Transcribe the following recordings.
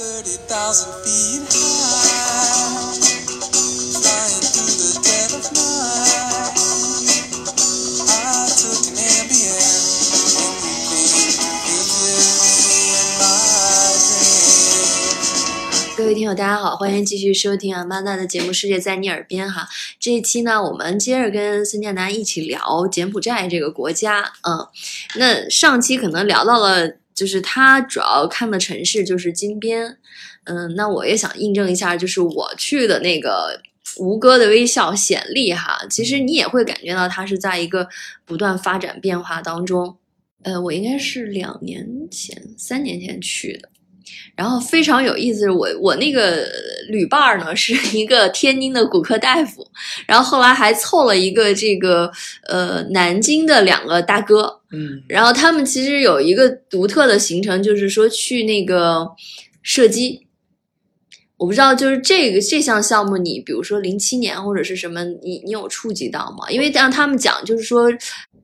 各位听友，大家好，欢迎继续收听阿曼达的节目《世界在你耳边》哈。这一期呢，我们接着跟孙建南一起聊柬埔寨这个国家。嗯，那上期可能聊到了，就是他主要看的城市就是金边。嗯，那我也想印证一下，就是我去的那个吴哥的微笑显利哈，其实你也会感觉到它是在一个不断发展变化当中。呃，我应该是两年前、三年前去的。然后非常有意思，我我那个旅伴儿呢是一个天津的骨科大夫，然后后来还凑了一个这个呃南京的两个大哥，嗯然后他们其实有一个独特的行程，就是说去那个射击。我不知道，就是这个这项项目，你比如说零七年或者是什么，你你有触及到吗？因为让他们讲，就是说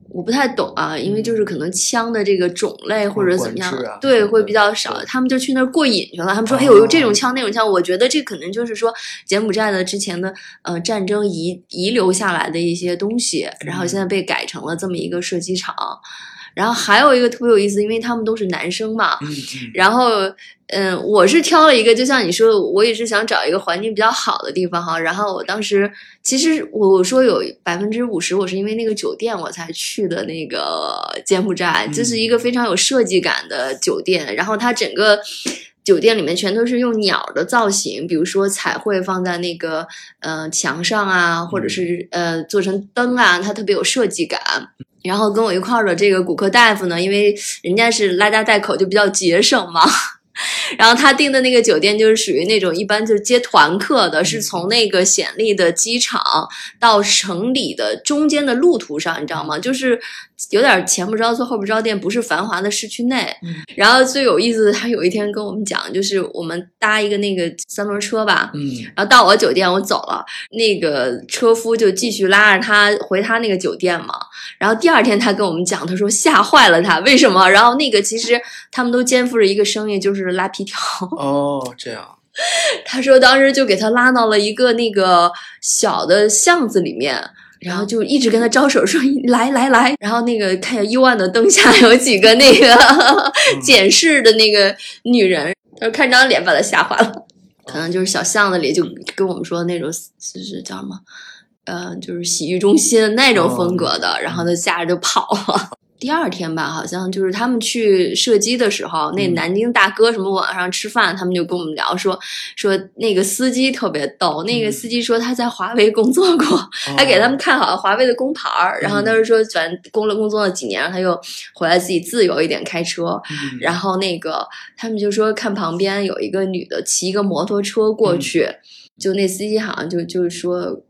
我不太懂啊，因为就是可能枪的这个种类或者怎么样，对，会比较少。他们就去那儿过瘾去了。他们说：“哦哎呦，有这种枪那种枪。”我觉得这可能就是说柬埔寨的之前的呃战争遗遗留下来的一些东西，然后现在被改成了这么一个射击场。然后还有一个特别有意思，因为他们都是男生嘛，然后，嗯，我是挑了一个，就像你说的，我也是想找一个环境比较好的地方哈。然后我当时其实我说有百分之五十，我是因为那个酒店我才去的那个柬埔寨，这是一个非常有设计感的酒店。然后它整个酒店里面全都是用鸟的造型，比如说彩绘放在那个呃墙上啊，或者是呃做成灯啊，它特别有设计感。然后跟我一块儿的这个骨科大夫呢，因为人家是拉家带口，就比较节省嘛。然后他订的那个酒店就是属于那种一般就是接团客的，是从那个显利的机场到城里的中间的路途上，你知道吗？就是有点前不着村后不着店，不是繁华的市区内。嗯然后最有意思的，他有一天跟我们讲，就是我们搭一个那个三轮车吧，嗯然后到我酒店，我走了，那个车夫就继续拉着他回他那个酒店嘛。然后第二天他跟我们讲，他说吓坏了他，为什么？然后那个其实他们都肩负着一个生意，就是拉皮条。哦，这样，他说当时就给他拉到了一个那个小的巷子里面。然后就一直跟他招手说 来来来，然后那个看见幽暗的灯下 有几个那个 检视的那个女人，他说看张脸把他吓坏了，可能就是小巷子里就跟我们说的那种就是叫什么，呃，就是洗浴中心那种风格的，然后他吓着就跑了。第二天吧，好像就是他们去射击的时候，那嗯。南京大哥什么晚上吃饭，他们就跟我们聊说说那个司机特别逗，那个嗯司机说他在华为工作过，还给他们看好了华为的工牌儿，然后他就说反正工了工作了几年，然后他又回来自己自由一点开车，嗯。然后那个他们就说看旁边有一个女的骑一个摩托车过嗯。去，就那司机好像就就是说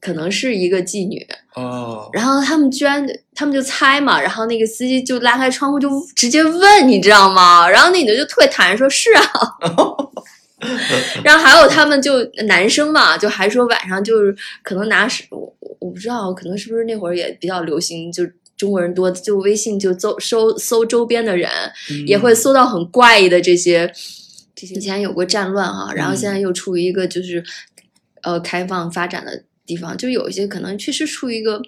可能是一个妓女，哦，然后他们居然他们就猜嘛，然后那个司机就拉开窗户就直接问，你知道吗？然后那女的就特别坦然说是啊，然后还有他们就男生嘛，就还说晚上就是可能拿手，我我不知道，可能是不是那会儿也比较流行，就中国人多，就微信就搜搜搜周边的人，嗯也会搜到很怪异的这些。这些以前有过战乱哈，然后现在又处于一个就是呃开放发展的地方，就有一些可能确实处于一个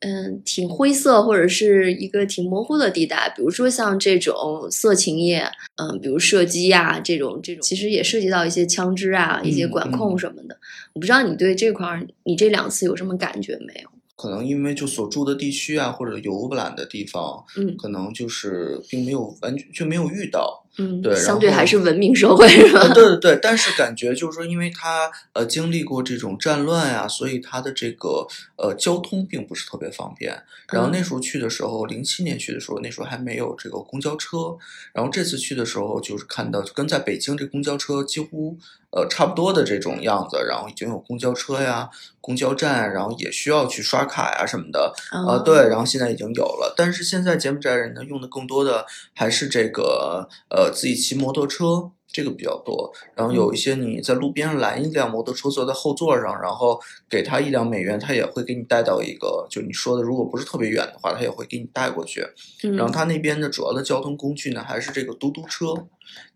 嗯挺灰色或者是一个挺模糊的地带，比如说像这种色情业，嗯，比如射击呀、这种这种，其实也涉及到一些枪支啊、一些管控什么的。我不知道你对这块儿，你这两次有什么感觉没有？可能因为就所住的地区啊，或者游览的地方，嗯可能就是并没有完全就没有遇到，嗯，对相对还是文明社会是吧？呃对对对，但是感觉就是说，因为他呃经历过这种战乱呀、所以他的这个呃交通并不是特别方便。然后嗯那时候去的时候，零七年去的时候，那时候还没有这个公交车。然后这次去的时候，就是看到跟在北京这公交车几乎呃差不多的这种样子，然后已经有公交车呀、公交站，然后也需要去刷卡呀什么的。呃，嗯对，然后现在已经有了，但是现在柬埔寨人呢用的更多的还是这个呃自己骑摩托车，这个比较多。然后有一些你在路边上拦一辆摩托车，坐在后座上，然后给他一两美元，他也会给你带到一个，就你说的，如果不是特别远的话，他也会给你带过去。嗯然后他那边的主要的交通工具呢，还是这个嘟嘟车，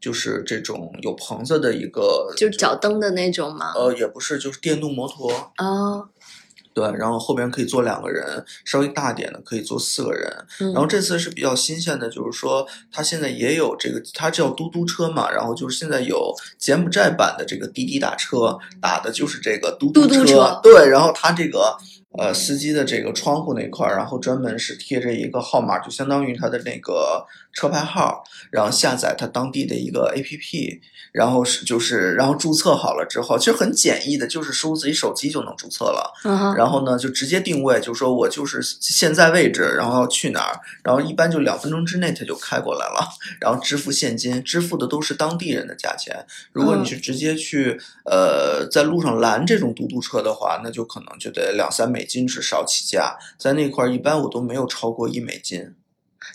就是这种有棚子的一个，就是脚蹬的那种吗？呃，也不是，就是电动摩托。哦，对，然后后边可以坐两个人，稍微大点的可以坐四个人。嗯然后这次是比较新鲜的，就是说它现在也有这个，它叫嘟嘟车嘛，然后就是现在有柬埔寨版的这个滴滴打车，打的就是这个嘟嘟嘟车。车对，然后它这个呃司机的这个窗户那块儿，然后专门是贴着一个号码，就相当于他的那个车牌号，然后下载它当地的一个 APP，然后是就是然后注册好了之后，其实很简易的，就是输入自己手机就能注册了。然后呢，就直接定位，就说我就是现在位置，然后要去哪儿，然后一般就两分钟之内它就开过来了，然后支付现金，支付的都是当地人的价钱。如果你嗯是直接去呃在路上拦这种嘟嘟车的话，那就可能就得两三美金至少起价，在那块儿一般我都没有超过一美金。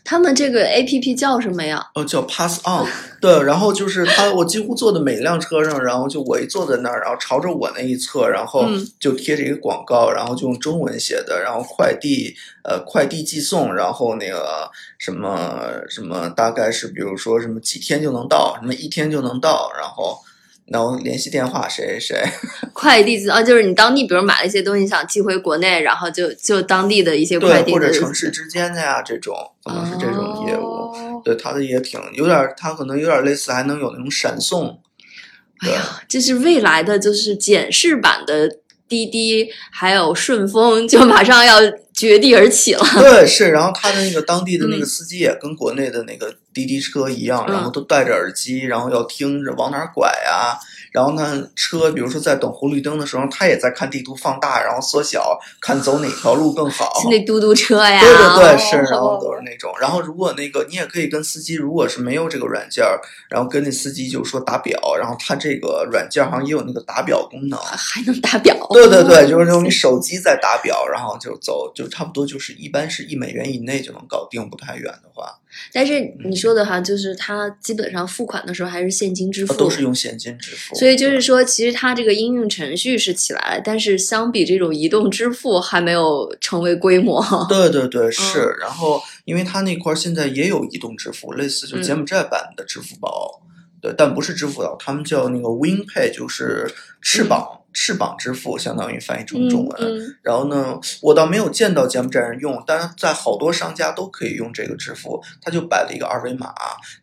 他们这个 A P P 叫什么呀？哦，叫 Pass On，对，然后就是他，我几乎坐的每一辆车上，然后就我一坐在那儿，然后朝着我那一侧，然后嗯就贴着一个广告，然后就用中文写的，然后快递，呃，快递寄送，然后那个什么什么，大概是比如说什么几天就能到，什么一天就能到，然后然后联系电话谁谁谁，快递啊，就是你当地比如买了一些东西想寄回国内，然后就就当地的一些快，递的或者城市之间的呀，这种可能是这种业务。哦对，它的也挺有点儿，它可能有点儿类似，还能有那种闪送。哎呀，这是未来的就是简式版的滴滴，还有顺丰，就马上要绝地而起了。对，是，然后他的那个当地的那个嗯司机也跟国内的那个滴滴车一样，然后嗯都戴着耳机，然后要听着往哪儿拐啊。然后呢，车比如说在等红绿灯的时候，他也在看地图放大，然后缩小，看走哪条路更好。是那嘟嘟车呀，对对对，哦是，然后都是那种。然后如果那个你也可以跟司机，如果是没有这个软件儿，然后跟那司机就说打表，然后他这个软件好像也有那个打表功能。还能打表。对对对，就是用你手机在打表，然后就走，就差不多就是一般是一美元以内就能搞定，不太远的话，但是你说的哈，就是它基本上付款的时候还是现金支付，呃都是用现金支付。所以就是说，其实它这个应用程序是起来了，但是相比这种移动支付还没有成为规模。对对对，嗯是。然后，因为它那块儿现在也有移动支付，类似就嗯柬埔寨版的支付宝，对，但不是支付宝，他们叫那个 WinPay，就是翅膀、翅膀支付，相当于翻译成中文。嗯嗯然后呢，我倒没有见到柬埔寨人用，但是在好多商家都可以用这个支付，它就摆了一个二维码，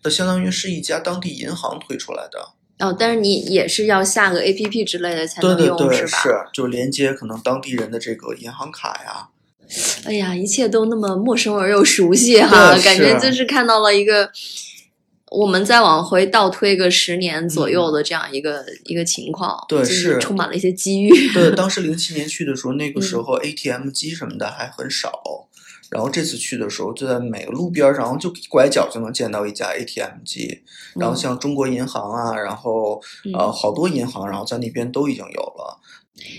它相当于是一家当地银行推出来的。哦，但是你也是要下个 A P P 之类的才对对能用，对，吧？是就连接可能当地人的这个银行卡呀。哎呀，一切都那么陌生而又熟悉哈，感觉就是看到了一个。我们再往回倒推个十年左右的这样一个、一个情况，嗯对就是充满了一些机遇。对，当时零七年去的时候，那个时嗯候 ATM 机什么的还很少。然后这次去的时候，就在每个路边儿，然后就拐角就能见到一家 ATM 机。然后像中国银行啊，然后呃嗯好多银行，然后在那边都已经有了。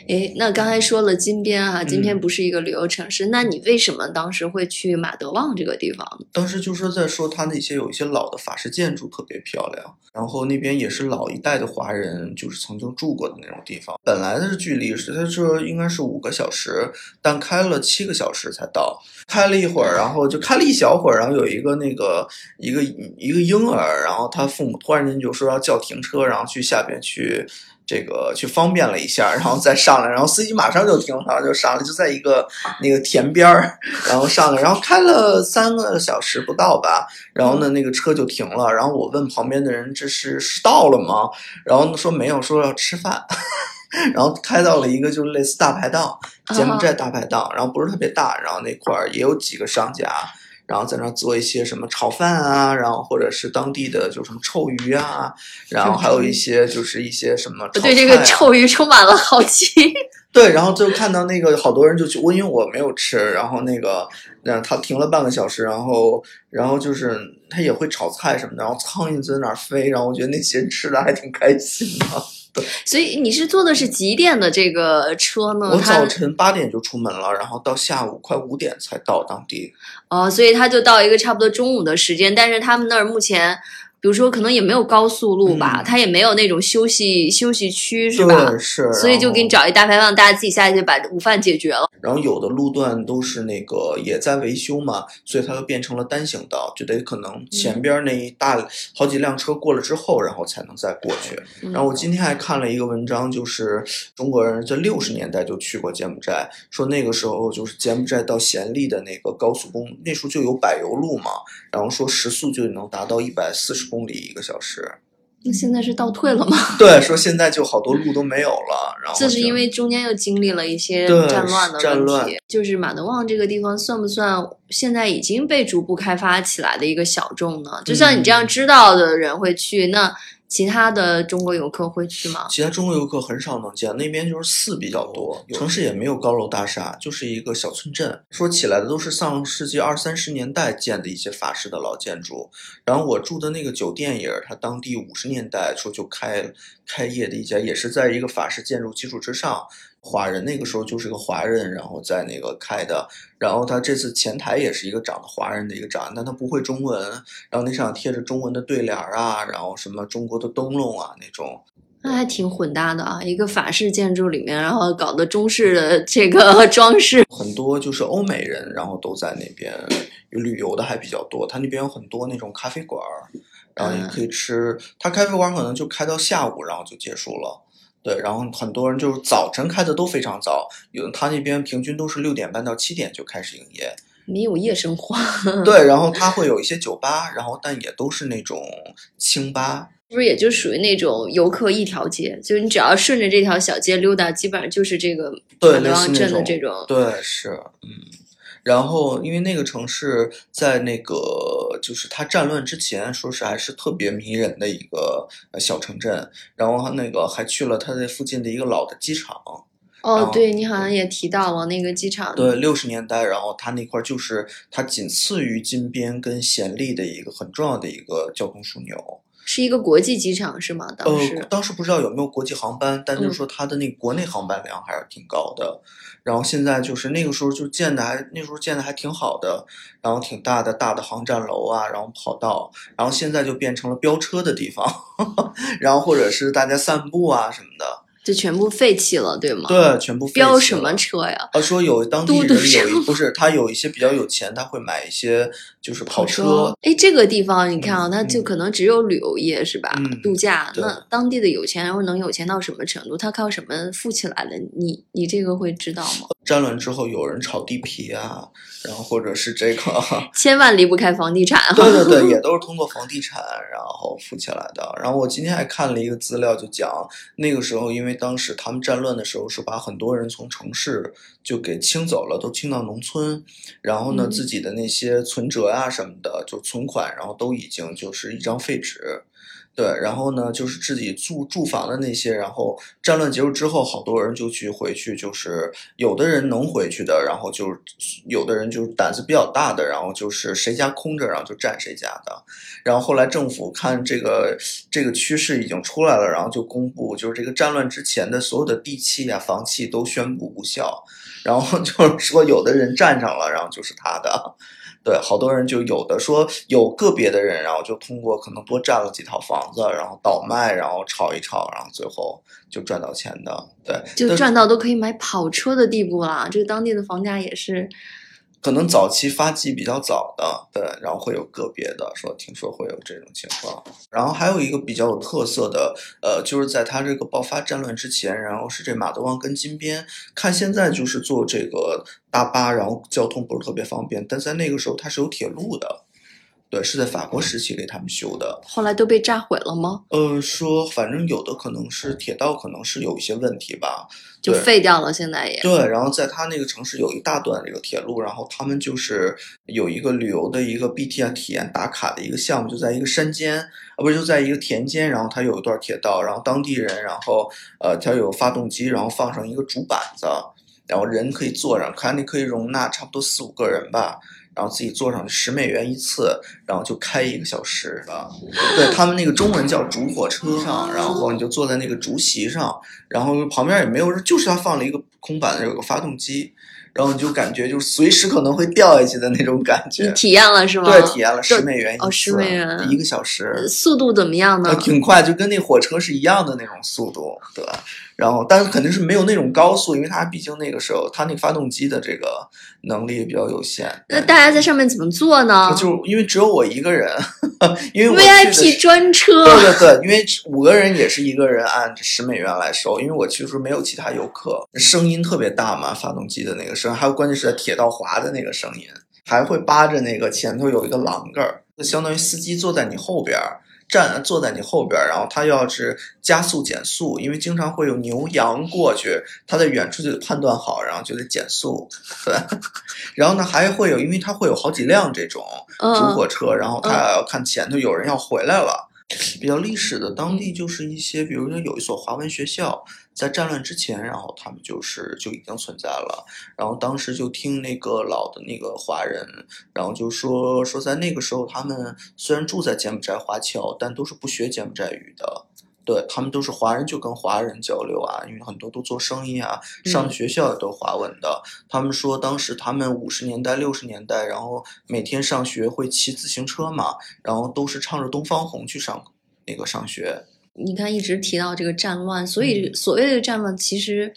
诶，那刚才说了金边哈、金边嗯不是一个旅游城市，那你为什么当时会去马德旺这个地方呢？当时就是在说它那些有一些老的法式建筑特别漂亮，然后那边也是老一代的华人就是曾经住过的那种地方。本来的距离是他说应该是五个小时，但开了七个小时才到。开了一会儿，然后就开了一小会儿，然后有一个那个一个一个婴儿，然后他父母突然间就说要叫停车，然后去下边去。这个去方便了一下，然后再上来，然后司机马上就停，然后就上来，就在一个那个田边儿，然后上来，然后开了三个小时不到吧，然后呢那个车就停了，然后我问旁边的人这是是到了吗？然后说没有，说要吃饭，然后开到了一个就是类似大排档，柬埔寨大排档，然后不是特别大，然后那块儿也有几个商家。然后在那儿做一些什么炒饭啊，然后或者是当地的就什么臭鱼啊，然后还有一些就是一些什么炒我对这个臭鱼充满了好奇。对，然后就看到那个好多人就去，我因为我没有吃，然后那个，让他停了半个小时，然后然后就是他也会炒菜什么的，然后苍蝇在那儿飞，然后我觉得那些人吃的还挺开心的。所以你是坐的是几点的这个车呢？我早晨八点就出门了，然后到下午快五点才到当地。哦，所以他就到一个差不多中午的时间，但是他们那儿目前比如说可能也没有高速路吧，嗯它也没有那种休息休息区是吧？是，所以就给你找一大排档，大家自己下去把午饭解决了。然后有的路段都是那个也在维修嘛，所以它就变成了单行道，就得可能嗯前边那一大好几辆车过了之后，然后才能再过去。嗯然后我今天还看了一个文章，就是中国人在六十年代就去过柬埔寨，说那个时候就是柬埔寨到暹粒的那个高速公路，那时候就有柏油路嘛，然后说时速就能达到一百四十公里一个小时。那现在是倒退了吗？对，说现在就好多路都没有了，然后这是因为中间又经历了一些战乱的问战乱题。就是马德旺这个地方算不算现在已经被逐步开发起来的一个小众呢？就像你这样嗯知道的人会去，那其他的中国游客会去吗？其他中国游客很少能见，那边就是寺比较多，城市也没有高楼大厦，就是一个小村镇。说起来的都是上世纪二三十年代建的一些法式的老建筑。然后我住的那个酒店也是，它当地五十年代说就开开业的一家，也是在一个法式建筑基础之上。华人那个时候就是个华人，然后在那个开的，然后他这次前台也是一个长得华人的一个长，但他不会中文，然后那上贴着中文的对联儿啊，然后什么中国的灯笼啊那种，那还挺混搭的啊！一个法式建筑里面，然后搞的中式的这个装饰，很多就是欧美人，然后都在那边旅游的还比较多。他那边有很多那种咖啡馆儿，然后也可以吃。他咖啡馆可能就开到下午，然后就结束了。对，然后很多人就是早晨开的都非常早，有他那边平均都是六点半到七点就开始营业。没有夜生活，对，然后他会有一些酒吧，然后但也都是那种清吧。是不是也就属于那种游客一条街？就是你只要顺着这条小街溜达，基本上就是这个对，马德旺类似那种镇的这种。对，是，嗯。然后，因为那个城市在那个就是它战乱之前，说是还是特别迷人的一个呃小城镇。然后那个还去了它在附近的一个老的机场。然哦，后对你好像也提到了那个机场，对，六十年代，然后它那块儿就是它仅次于金边跟暹粒的一个很重要的一个交通枢纽。是一个国际机场是吗？当时、呃，当时不知道有没有国际航班，但就是嗯说它的那个国内航班量还是挺高的。然后现在就是那个时候就建的还那时候建的还挺好的，然后挺大的大的航站楼啊，然后跑道，然后现在就变成了飙车的地方，然后或者是大家散步啊什么的。就全部废弃了，对吗？，对，全部废弃飙什么车呀？他，说有当地人有不是他有一些比较有钱，他会买一些就是跑车，哎，这个地方你看啊，嗯它就嗯可能只有旅游业是吧？嗯度假，那当地的有钱人能有钱到什么程度？他靠什么富起来的？你你这个会知道吗？战乱之后有人炒地皮啊，然后或者是这个。千万离不开房地产 啊！对对对，也都是通过房地产然后富起来的。然后我今天还看了一个资料，就讲那个时候，因为当时他们战乱的时候是把很多人从城市就给清走了，都清到农村，然后呢，嗯自己的那些存折啊什么的，就存款，然后都已经就是一张废纸。对，然后呢，就是自己住住房的那些，然后战乱结束之后，好多人就去回去，就是有的人能回去的，然后就有的人就是胆子比较大的，然后就是谁家空着，然后就占谁家的。然后后来政府看这个这个趋势已经出来了，然后就公布，就是这个战乱之前的所有的地契啊、房契都宣布无效，然后 就是说有的人占上了，然后就是他的。对，好多人就有的说有个别的人，然后就通过可能多占了几套房子，然后倒卖，然后炒一炒，然后最后就赚到钱的。对，就赚到都可以买跑车的地步了。这个当地的房价也是，可能早期发迹比较早的，对，然后会有个别的说，听说会有这种情况。然后还有一个比较有特色的，呃，就是在他这个爆发战乱之前，然后是这马德旺跟金边，看现在就是坐这个大巴，然后交通不是特别方便，但在那个时候它是有铁路的，对，是在法国时期给他们修的。后来都被炸毁了吗？呃，说反正有的可能是铁道，可能是有一些问题吧，就废掉了，现在也。对，然后在他那个城市有一大段这个铁路，然后他们就是有一个旅游的一个 BT 啊体验打卡的一个项目，就在一个山间，啊不是就在一个田间，然后它有一段铁道，然后当地人，然后呃它有发动机，然后放上一个竹板子，然后人可以坐上，看你可以容纳差不多四五个人吧。然后自己坐上去十美元一次，然后就开一个小时啊。对他们那个中文叫竹火车上，然后你就坐在那个竹席上，然后旁边也没有人，就是他放了一个空板的有个发动机，然后你就感觉就是随时可能会掉下去的那种感觉。你体验了是吗？对，体验了十美元一哦次，10美元一个小时，速度怎么样呢呃，？挺快，就跟那火车是一样的那种速度，对吧？然后，但是肯定是没有那种高速，因为它毕竟那个时候它那个发动机的这个能力比较有限。那大家在上面怎么坐呢就因为只有我一个人，因为我？VIP 专车，对对对，因为五个人也是一个人按十美元来收，因为我其实没有其他游客，声音特别大嘛，发动机的那个声，还有关键是在铁道滑的那个声音，还会扒着那个前头有一个栏杆儿，就相当于司机坐在你后边儿。站坐在你后边儿，然后他要是加速减速，因为经常会有牛羊过去，他在远处就得判断好，然后就得减速，对。然后呢，还会有，因为他会有好几辆这种主嗯火车，然后他要看前头有人要回来了。比较历史的当地就是一些，比如说有一所华文学校，在战乱之前，然后他们就是就已经存在了。然后当时就听那个老的那个华人，然后就说说在那个时候，他们虽然住在柬埔寨华侨，但都是不学柬埔寨语的。对他们都是华人，就跟华人交流啊，因为很多都做生意啊，上的学校也都华文的。他们说当时他们五十年代、六十年代，然后每天上学会骑自行车嘛，然后都是唱着《东方红》去上那个上学。你看一直提到这个战乱，所嗯以所谓的战乱其实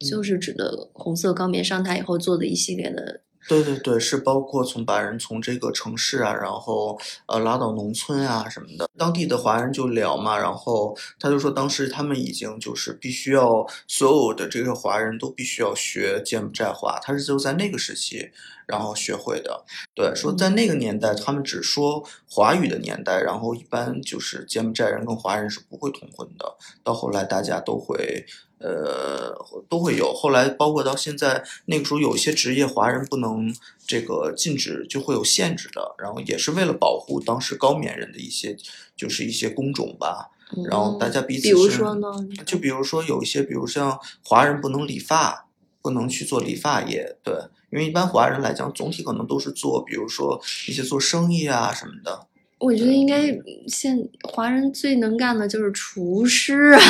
就是指的红色高棉上台以后做的一系列的，对对对，是包括从把人从这个城市啊，然后呃拉到农村啊什么的。当地的华人就聊嘛，然后他就说当时他们已经就是必须要所有的这个华人都必须要学柬埔寨话，他是就在那个时期然后学会的。对，说在那个年代他们只说华语的年代，然后一般就是柬埔寨人跟华人是不会通婚的。到后来大家都会。呃，都会有。后来包括到现在，那个时候有一些职业华人不能这个禁止，就会有限制的。然后也是为了保护当时高棉人的一些，就是一些工种吧。然后大家彼此比如是说呢，就比如说有一些，比如像华人不能理发，不能去做理发业，对，因为一般华人来讲，总体可能都是做，比如说一些做生意啊什么的。我觉得应该现华人最能干的就是厨师啊，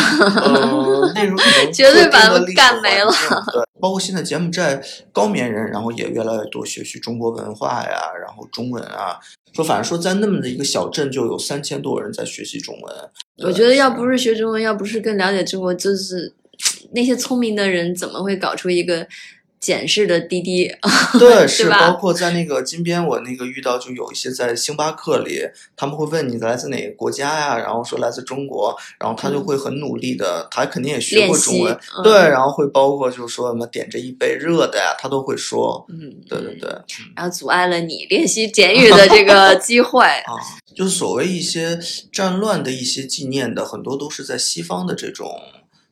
呃，那时候可能绝对把他们干没了。对，包括现在柬埔寨高棉人，然后也越来越多学习中国文化呀，然后中文啊。说反正说在那么的一个小镇，就有三千多人在学习中文。我觉得要不是学中文，要不是更了解中国，就是 那些聪明的人怎么会搞出一个简式的滴滴？对，是吧包括在那个金边，我那个遇到就有一些在星巴克里，他们会问你来自哪个国家呀，然后说来自中国，然后他就会很努力的，他肯定也学过中文，嗯对，然后会包括就是说什么点这一杯热的呀，他都会说，嗯，对对对，然后阻碍了你练习简语的这个 机会。啊，就是所谓一些战乱的一些纪念的，很多都是在西方的这种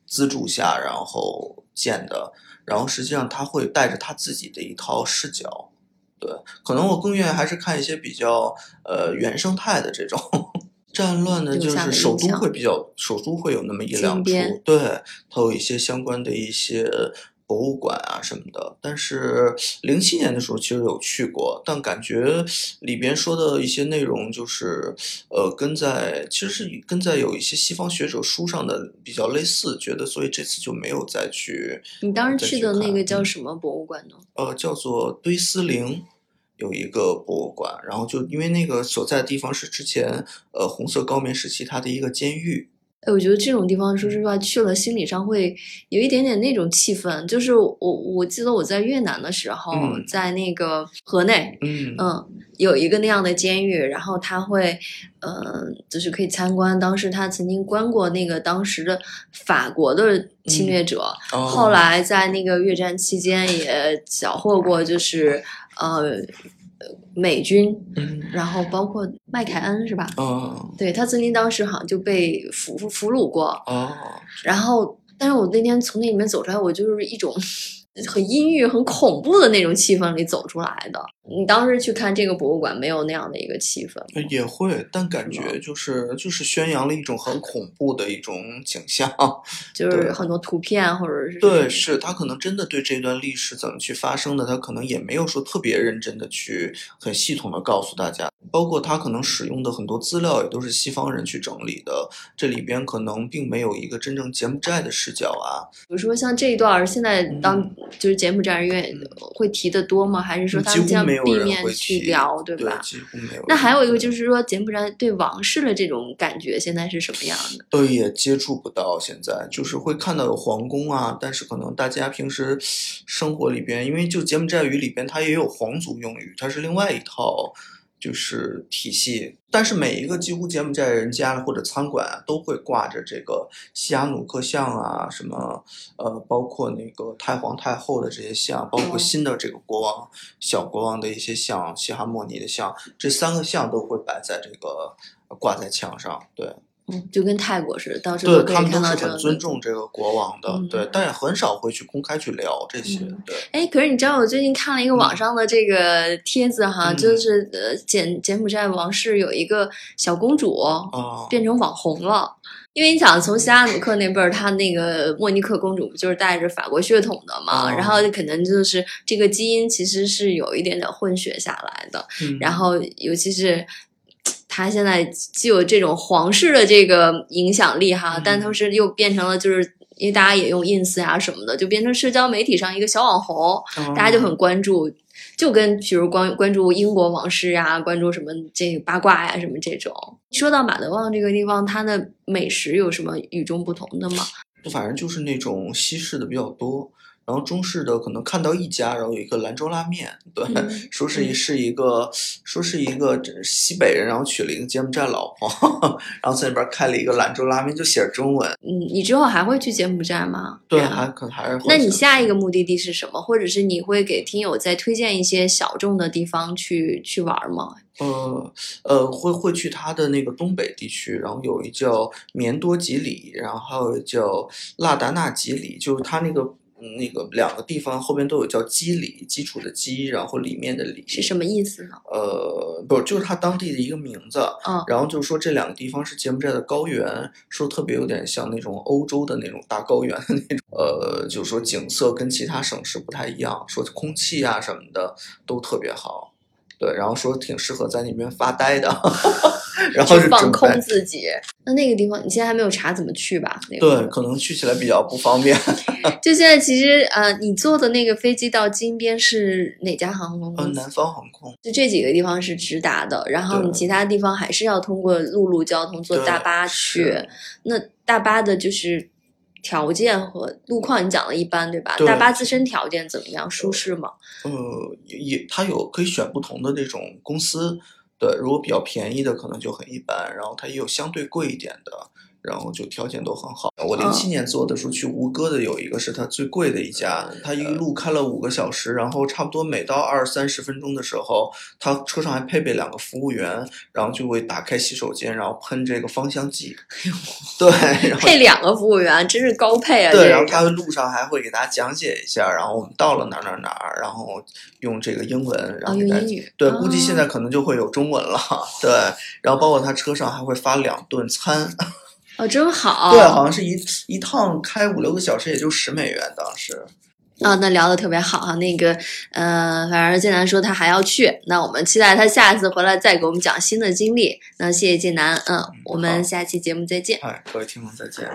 资助下，然后建的，然后实际上他会带着他自己的一套视角。对，可能我更愿意还是看一些比较呃原生态的这种。战乱的，就是首都会比较，首都会有那么一两处，对，它有一些相关的一些博物馆啊什么的。但是零七年的时候其实有去过，但感觉里边说的一些内容就是呃跟在其实是跟在有一些西方学者书上的比较类似，觉得所以这次就没有再去。你当时去的那个叫嗯什么博物馆呢？呃，叫做堆斯陵，有一个博物馆，然后就因为那个所在的地方是之前呃红色高棉时期它的一个监狱，哎，我觉得这种地方，说实话，去了心理上会有一点点那种气氛。就是我，我记得我在越南的时候，嗯在那个河内，嗯嗯，有一个那样的监狱，然后他会，呃，就是可以参观。当时他曾经关过那个当时的法国的侵略者，哦后来在那个越战期间也缴获过，就是呃美军，嗯。然后包括麦凯恩是吧？哦。对他曾经当时好像就被俘俘虏过，哦然后，但是我那天从那里面走出来，我就是一种很阴郁、很恐怖的那种气氛里走出来的。你当时去看这个博物馆，没有那样的一个气氛也会，但感觉就是就是宣扬了一种很恐怖的一种景象。就是很多图片或者是对，是他可能真的对这段历史怎么去发生的，他可能也没有说特别认真的去很系统的告诉大家。包括他可能使用的很多资料也都是西方人去整理的，这里边可能并没有一个真正柬埔寨的视角啊。比如说像这一段儿，现在当嗯就是柬埔寨人愿意会提的多吗？还是说他几乎们没有人会免去聊，对对吧？几乎没有。那还有一个就是说，柬埔寨对王室的这种感觉现在是什么样的？对，也接触不到，现在就是会看到有皇宫啊，但是可能大家平时生活里边，因为就柬埔寨语里边它也有皇族用语，它是另外一套就是体系。但是每一个几乎柬埔寨人家或者餐馆啊，都会挂着这个西哈努克像啊，什么呃，包括那个太皇太后的这些像，包括哦新的这个国王、小国王的一些像，西哈莫尼的像，这三个像都会摆在这个挂在墙上，对。嗯，就跟泰国似的，到处对都可以他们都是看到这个很尊重这个国王的，嗯。对，但也很少会去公开去聊这些，嗯。对，哎，可是你知道我最近看了一个网上的这个帖子哈，嗯。就是呃柬柬埔寨王室有一个小公主、啊，变成网红了。因为你想从西拉努克那辈儿，她那个莫尼克公主不就是带着法国血统的嘛，哦然后可能就是这个基因其实是有一点点混血下来的，嗯。然后尤其是他现在既有这种皇室的这个影响力哈，嗯但同时又变成了就是。因为大家也用 ins 啊什么的，就变成社交媒体上一个小网红，大家就很关注，就跟比如关关注英国王室啊，关注什么这个八卦呀、什么这种。说到马德旺这个地方，它的美食有什么与众不同的吗？反正就是那种西式的比较多，然后中式的可能看到一家，然后有一个兰州拉面，对，嗯说是一嗯是一个说是一个西北人，然后娶了一个柬埔寨老婆，然后在那边开了一个兰州拉面，就写着中文，嗯，你之后还会去柬埔寨吗？对，还可能还是会那你下一个目的地是什么？或者是你会给听友再推荐一些小众的地方去去玩吗？呃呃，会会去它的那个东北地区，然后有一叫棉多吉里，然后还有叫腊达纳吉里，就是它那个嗯那个两个地方后边都有叫基里，基础的基，然后里面的里是什么意思呢？呃，不，就是它当地的一个名字。嗯然后就是说这两个地方是柬埔寨的高原，说特别有点像那种欧洲的那种大高原的那种，呃，就是说景色跟其他省市不太一样，说空气啊什么的都特别好。对，然后说挺适合在那边发呆的，然后放空自己。那那个地方，你现在还没有查怎么去吧？那个对，可能去起来比较不方便。就现在其实呃，你坐的那个飞机到金边是哪家航空呃，公司？南方航空，就这几个地方是直达的，然后你其他地方还是要通过陆路交通坐大巴去。那大巴的就是条件和路况，你讲的一般对吧？对大巴自身条件怎么样？舒适吗？呃，也也它有可以选不同的这种公司，对，如果比较便宜的可能就很一般，然后它也有相对贵一点的，然后就条件都很好。我零七年做的时候去吴哥的有一个是他最贵的一家，他一路开了五个小时，然后差不多每到二三十分钟的时候，他车上还配备两个服务员，然后就会打开洗手间，然后喷这个芳香剂，对，然 后配两个服务员，真是高配啊！对，然后他路上还会给大家讲解一下，然后我们到了哪儿哪儿哪儿，然后用这个英文，然哦，后给大家用英语。对，哦估计现在可能就会有中文了。对，然后包括他车上还会发两顿餐，哦，真好。对，好像是一一趟开五六个小时，也就十美元当时。啊，那聊的特别好哈。那个，呃，反正建南说他还要去，那我们期待他下次回来再给我们讲新的经历。那谢谢建南，嗯，我们下期节目再见。哎，各位听众再见。